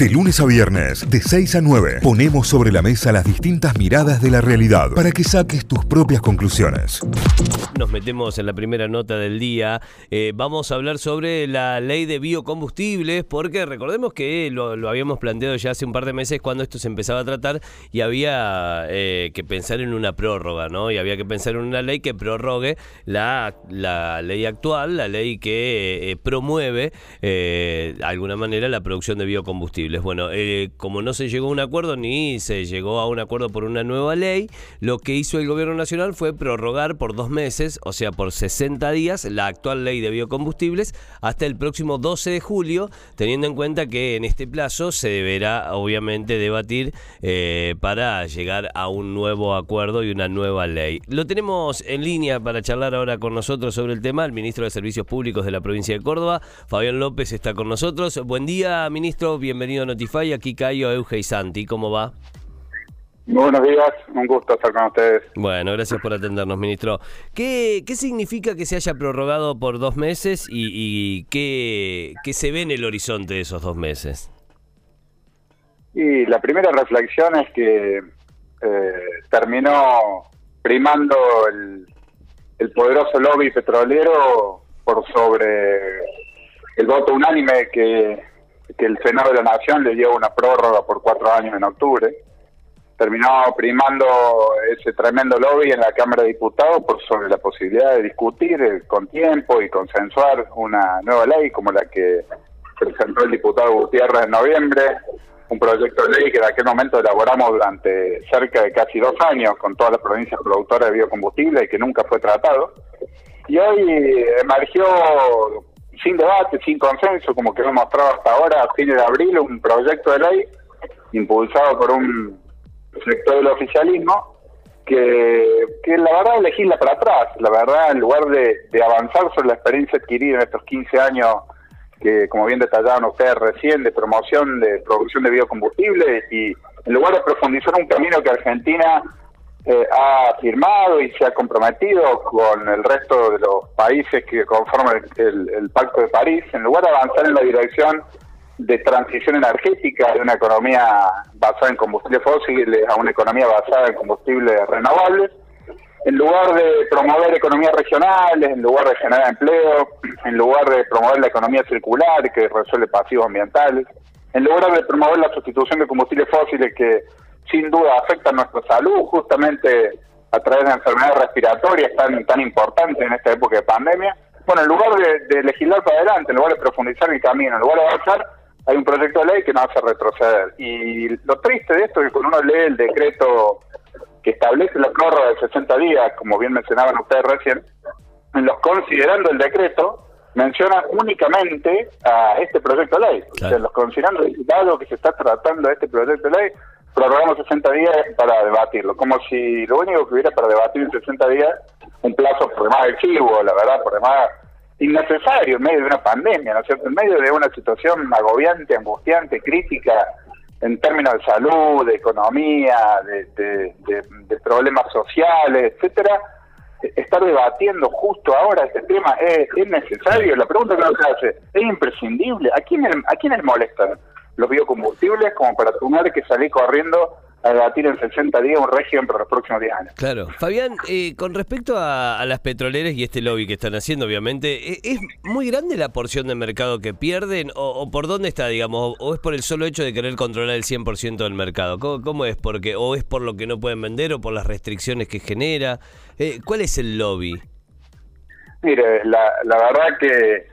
De lunes a viernes, de 6 a 9, ponemos sobre la mesa las distintas miradas de la realidad para que saques tus propias conclusiones. Nos metemos en la primera nota del día. Eh, vamos a hablar sobre la ley de biocombustibles, porque recordemos que lo, habíamos planteado ya hace un par de meses cuando esto se empezaba a tratar y había eh, que pensar en una prórroga, ¿no? Y había que pensar en una ley que prorrogue la, la ley actual, la ley que eh, promueve de alguna manera la producción de biocombustibles. Bueno, eh, como no se llegó a un acuerdo ni se llegó a un acuerdo por una nueva ley, lo que hizo el gobierno nacional fue prorrogar por dos meses, o sea, por 60 días, la actual ley de biocombustibles hasta el próximo 12 de julio, teniendo en cuenta que en este plazo se deberá obviamente debatir eh, para llegar a un nuevo acuerdo y una nueva ley. Lo tenemos en línea para charlar ahora con nosotros sobre el tema. El ministro de Servicios Públicos de la provincia de Córdoba, Fabián López, está con nosotros. Buen día, ministro. Bienvenido Notify. Aquí Cayo, Euge y Santi. ¿Cómo va? Buenos días, un gusto estar con ustedes. Bueno, gracias por atendernos, ministro. ¿Qué, qué significa que se haya prorrogado por dos meses y, qué, qué, se ve en el horizonte de esos dos meses? Y la primera reflexión es que eh, terminó primando el, el poderoso lobby petrolero por sobre el voto unánime que que el Senado de la Nación le dio una prórroga por cuatro años en octubre. Terminó primando ese tremendo lobby en la Cámara de Diputados por sobre la posibilidad de discutir eh, con tiempo y consensuar una nueva ley como la que presentó el diputado Gutiérrez en noviembre, un proyecto de ley que en aquel momento elaboramos durante cerca de casi dos años con todas las provincias productoras de biocombustible y que nunca fue tratado. Y hoy emergió sin debate, sin consenso, como que hemos mostrado hasta ahora, a fines de abril, un proyecto de ley impulsado por un sector del oficialismo que, que la verdad legisla para atrás, la verdad, en lugar de, de avanzar sobre la experiencia adquirida en estos 15 años que, como bien detallaban ustedes recién, de promoción de producción de biocombustibles y en lugar de profundizar un camino que Argentina eh, ha firmado y se ha comprometido con el resto de los países que conforman el, Pacto de París, en lugar de avanzar en la dirección de transición energética de una economía basada en combustibles fósiles a una economía basada en combustibles renovables, en lugar de promover economías regionales, en lugar de generar empleo, en lugar de promover la economía circular que resuelve pasivos ambientales, en lugar de promover la sustitución de combustibles fósiles que sin duda afecta a nuestra salud, justamente a través de enfermedades respiratorias tan, tan importantes en esta época de pandemia. Bueno, en lugar de, legislar para adelante, en lugar de profundizar el camino, en lugar de avanzar, hay un proyecto de ley que nos hace retroceder. Y lo triste de esto es que cuando uno lee el decreto que establece la prórroga de 60 días, como bien mencionaban ustedes recién, en los considerando el decreto, menciona únicamente a este proyecto de ley. O sea, los considerando dado que se está tratando de este proyecto de ley, prorrogamos 60 días para debatirlo, como si lo único que hubiera para debatir en 60 días, un plazo por demás excesivo, la verdad, por demás innecesario en medio de una pandemia, ¿no es? En medio de una situación agobiante, angustiante, crítica en términos de salud, de economía, de, de, problemas sociales, etcétera, estar debatiendo justo ahora este tema es, es necesario. La pregunta que nos hace, ¿es imprescindible? ¿A quién, a quién les molesta? Los biocombustibles como para tener que salir corriendo a debatir en 60 días un régimen para los próximos 10 años. Claro. Fabián, eh, con respecto a, las petroleras y este lobby que están haciendo, obviamente, ¿e-, ¿es muy grande la porción de mercado que pierden o, por dónde está, digamos? O, es por el solo hecho de querer controlar el 100% del mercado? ¿Cómo, es? Porque ¿O es por lo que no pueden vender o por las restricciones que genera? Eh, ¿Cuál es el lobby? Mire, la, la verdad que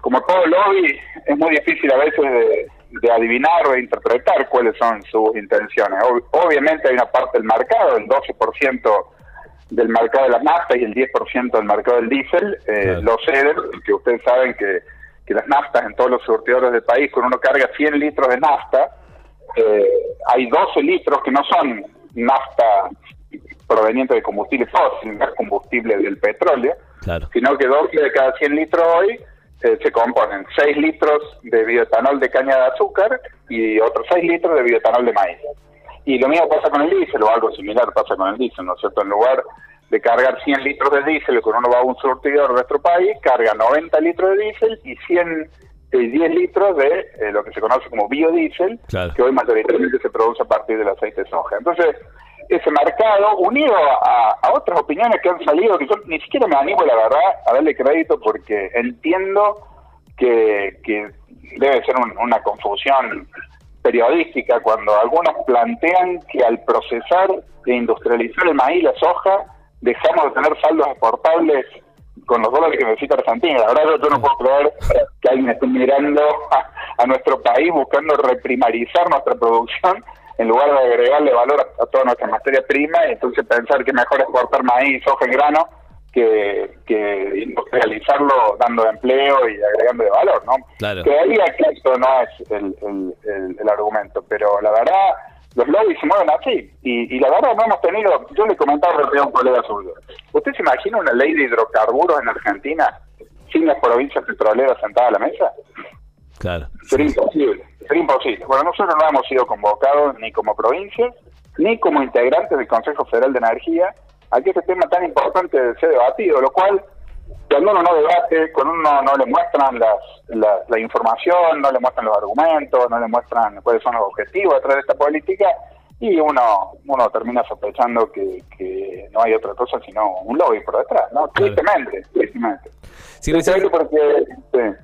como todo lobby es muy difícil a veces de de adivinar o de interpretar cuáles son sus intenciones. obviamente hay una parte del mercado, el 12% del mercado de las naftas y el 10% del mercado del diésel, eh, lo ceden, que ustedes saben que, que las naftas en todos los surtidores del país, cuando uno carga 100 litros de nafta, eh, hay 12 litros que no son nafta proveniente de combustible fósil, no es combustible del petróleo, sino que 12 de cada 100 litros hoy eh, se componen 6 litros de bioetanol de caña de azúcar y otros 6 litros de bioetanol de maíz. Y lo mismo pasa con el diésel, o algo similar pasa con el diésel, ¿no es cierto? En lugar de cargar 100 litros de diésel, cuando uno va a un surtidor de nuestro país, carga 90 litros de diésel y 100 10 litros de eh, lo que se conoce como biodiesel, que hoy mayoritariamente se produce a partir del aceite de soja. Entonces, ese mercado, unido a, otras opiniones que han salido, que yo ni siquiera me animo, la verdad, a darle crédito porque entiendo que, debe ser una confusión periodística cuando algunos plantean que al procesar e industrializar el maíz y la soja dejamos de tener saldos exportables con los dólares que necesita Argentina. La verdad yo no puedo creer que alguien esté mirando a, nuestro país buscando reprimarizar nuestra producción en lugar de agregarle valor a, toda nuestra materia prima y entonces pensar que mejor exportar maíz, soja en grano que, que industrializarlo dando empleo y agregando de valor, ¿no? Claro. Creería que esto no es el, el, el, argumento, pero la verdad los lobbies se mueven así. Y, y, la verdad no hemos tenido, yo le comentaba a un colega suyo, ¿usted se imagina una ley de hidrocarburos en Argentina sin las provincias petroleras sentadas a la mesa? Claro. Sería imposible, sería imposible. Bueno, nosotros no hemos sido convocados ni como provincia, ni como integrantes del Consejo Federal de Energía, a que este tema tan importante sea debatido, lo cual cuando uno no debate, cuando uno no le muestran las, la, información, no le muestran los argumentos, no le muestran cuáles son los objetivos detrás de esta política, y uno uno termina sospechando que, que no hay otra cosa sino un lobby por detrás, ¿no? Tristemente, tristemente.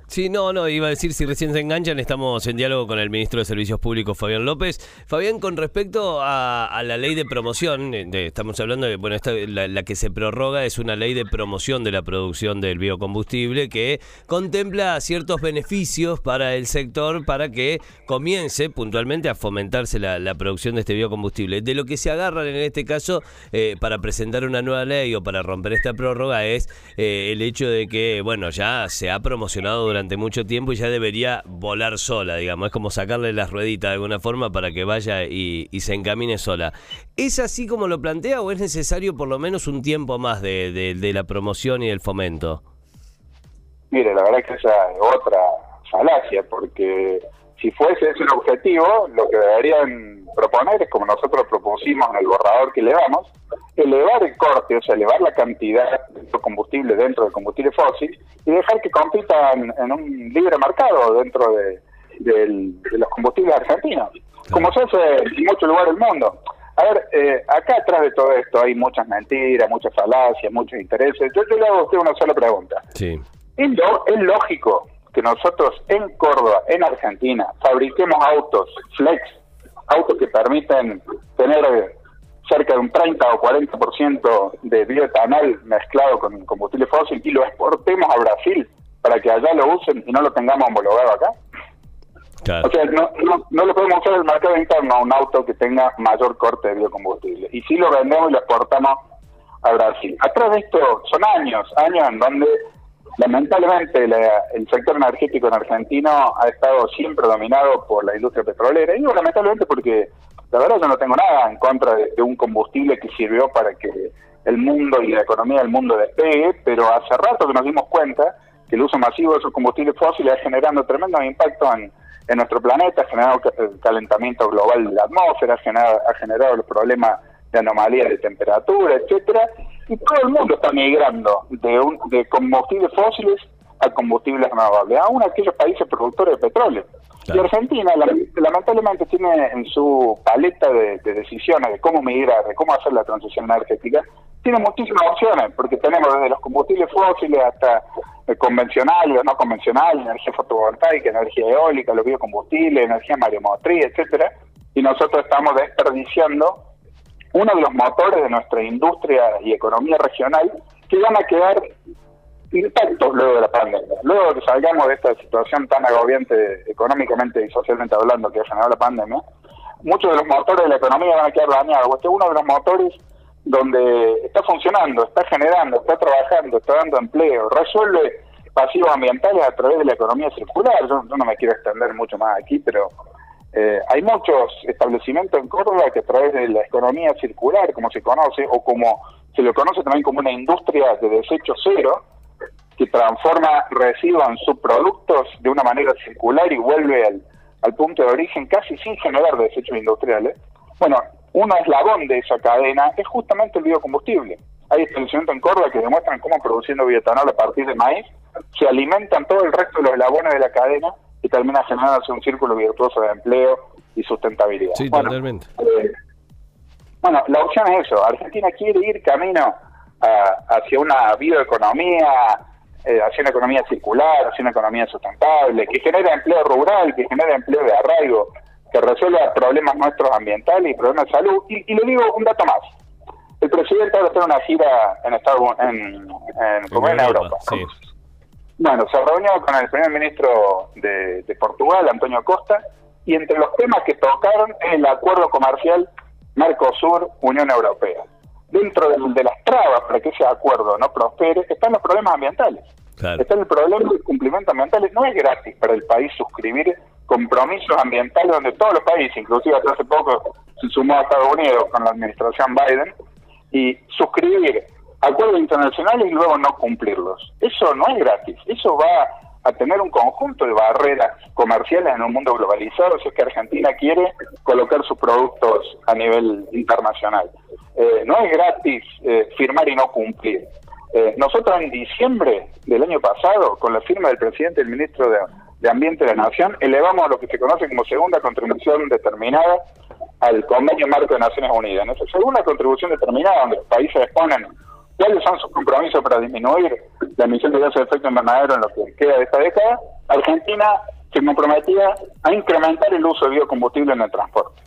Sí, no, no, iba a decir, si recién se enganchan, estamos en diálogo con el ministro de Servicios Públicos, Fabián López. Fabián, con respecto a, la ley de promoción, eh, estamos hablando de, bueno, esta, la, que se prorroga es una ley de promoción de la producción del biocombustible que contempla ciertos beneficios para el sector para que comience puntualmente a fomentarse la, producción de este biocombustible. De lo que se agarran en este caso eh, para presentar una nueva ley o para romper esta prórroga es eh, el hecho de que, bueno, ya se ha promocionado durante mucho tiempo y ya debería volar sola, digamos. Es como sacarle las rueditas de alguna forma para que vaya y, se encamine sola. ¿Es así como lo plantea o es necesario por lo menos un tiempo más de, la promoción y del fomento? Mire, la verdad que esa es otra falacia, porque si fuese ese el objetivo, lo que deberían proponer es como nosotros propusimos en el borrador que le damos, elevar el corte, o sea, elevar la cantidad de combustible dentro del combustible fósil y dejar que compitan en un libre mercado dentro de, los combustibles argentinos, como se hace en muchos lugares del mundo. A ver, eh, acá atrás de todo esto hay muchas mentiras, muchas falacias, muchos intereses. Yo, le hago a usted una sola pregunta. Sí. ¿Es, ¿Es lógico que nosotros en Córdoba, en Argentina, fabriquemos autos flex, autos que permiten tener cerca de un 30 o 40% de bioetanol mezclado con combustible fósil y lo exportemos a Brasil para que allá lo usen y no lo tengamos homologado acá. O sea, no, no, lo podemos usar en el mercado interno a un auto que tenga mayor corte de biocombustible. Y si lo vendemos y lo exportamos a Brasil. Atrás de esto son años, años en donde lamentablemente el sector energético en argentino ha estado siempre dominado por la industria petrolera. Y digo lamentablemente porque la verdad yo no tengo nada en contra de, un combustible que sirvió para que el mundo y la economía del mundo despegue, pero hace rato que nos dimos cuenta que el uso masivo de esos combustibles fósiles está generando tremendo impacto en, nuestro planeta, ha generado el calentamiento global de la atmósfera, ha generado, ha generado los problemas de anomalía de temperatura, etcétera, y todo el mundo está migrando de, un, de combustibles fósiles a combustibles renovables, aún aquellos países productores de petróleo. Y Argentina, lamentablemente, tiene en su paleta de, decisiones de cómo migrar, de cómo hacer la transición energética, tiene muchísimas opciones, porque tenemos desde los combustibles fósiles hasta convencionales o no convencionales, energía fotovoltaica, energía eólica, los biocombustibles, energía mareomotriz, etcétera, y nosotros estamos desperdiciando uno de los motores de nuestra industria y economía regional que van a quedar intactos luego de la pandemia. Luego que salgamos de esta situación tan agobiante económicamente y socialmente hablando que ha generado la pandemia, muchos de los motores de la economía van a quedar dañados. Este es uno de los motores donde está funcionando, está generando, está trabajando, está dando empleo, resuelve pasivos ambientales a través de la economía circular. Yo, no me quiero extender mucho más aquí, pero eh, hay muchos establecimientos en Córdoba que a través de la economía circular, como se conoce, o como se lo conoce también como una industria de desecho cero, que transforma residuos en subproductos de una manera circular y vuelve al, punto de origen casi sin generar desechos industriales. Bueno, un eslabón de esa cadena es justamente el biocombustible. Hay establecimientos en Córdoba que demuestran cómo produciendo bioetanol a partir de maíz se alimentan todo el resto de los eslabones de la cadena y termina generándose un círculo virtuoso de empleo y sustentabilidad. Sí, bueno, totalmente. eh, bueno, la opción es eso. Argentina quiere ir camino a- hacia una bioeconomía, eh, hacia una economía circular, hacia una economía sustentable, que genere empleo rural, que genere empleo de arraigo, que resuelva problemas nuestros ambientales y problemas de salud. Y, y le digo un dato más. El presidente ahora está en una gira en Estados en, en, como en Europa. sí. Bueno, se reunió con el primer ministro de, de Portugal, Antonio Costa, y entre los temas que tocaron es el acuerdo comercial Mercosur-Unión Europea. Dentro de, de las trabas para que ese acuerdo no prospere están los problemas ambientales. Claro. Está el problema del cumplimiento ambiental. No es gratis para el país suscribir compromisos ambientales donde todos los países, inclusive hasta hace poco se sumó a Estados Unidos con la administración Biden, y suscribir acuerdos internacionales y luego no cumplirlos. Eso no es gratis. Eso va a tener un conjunto de barreras comerciales en un mundo globalizado si es que Argentina quiere colocar sus productos a nivel internacional. Eh, no es gratis eh, firmar y no cumplir. Eh, nosotros en diciembre del año pasado, con la firma del presidente y el ministro de, Ambiente de la Nación, elevamos lo que se conoce como segunda contribución determinada al Convenio Marco de Naciones Unidas. En esa segunda contribución determinada, donde los países exponen cuáles son sus compromisos para disminuir la emisión de gases de efecto invernadero en lo que queda de esta década, Argentina se comprometía a incrementar el uso de biocombustible en el transporte.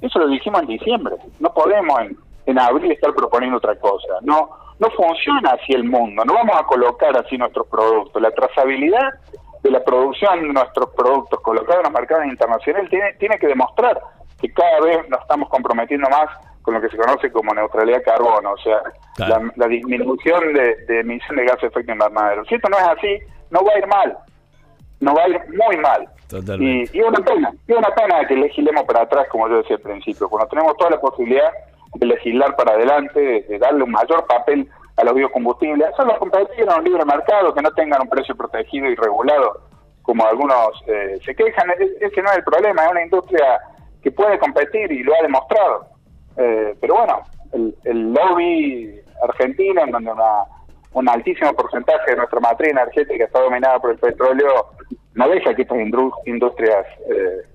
Eso lo dijimos en diciembre. No podemos en, en abril estar proponiendo otra cosa. No, no funciona así el mundo. No vamos a colocar así nuestros productos. La trazabilidad de la producción de nuestros productos colocados en los mercados internacionales tiene, tiene que demostrar que cada vez nos estamos comprometiendo más con lo que se conoce como neutralidad de carbono, o sea, Claro. la, la disminución de, de emisión de gases de efecto invernadero. Si esto no es así, no va a ir mal, no va a ir muy mal. Totalmente. Y, y una pena, y una pena que legislemos para atrás, como yo decía al principio, cuando tenemos toda la posibilidad de legislar para adelante, de, darle un mayor papel a los biocombustibles, hacerlos competir en un libre mercado, que no tengan un precio protegido y regulado, como algunos eh, se quejan. E- Ese no es el problema, es una industria que puede competir y lo ha demostrado. Eh, pero bueno, el, el lobby argentino, en donde una, un altísimo porcentaje de nuestra matriz energética está dominada por el petróleo, no deja que estas industrias eh,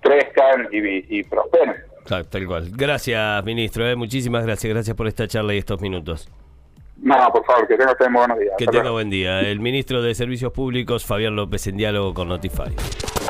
crezcan y, y prosperen. Tal, tal cual. Gracias, ministro. eh, Muchísimas gracias. Gracias por esta charla y estos minutos. No, por favor, que tengan ustedes muy buenos días. Que tenga buen día. El ministro de Servicios Públicos, Fabián López, en diálogo con Notify.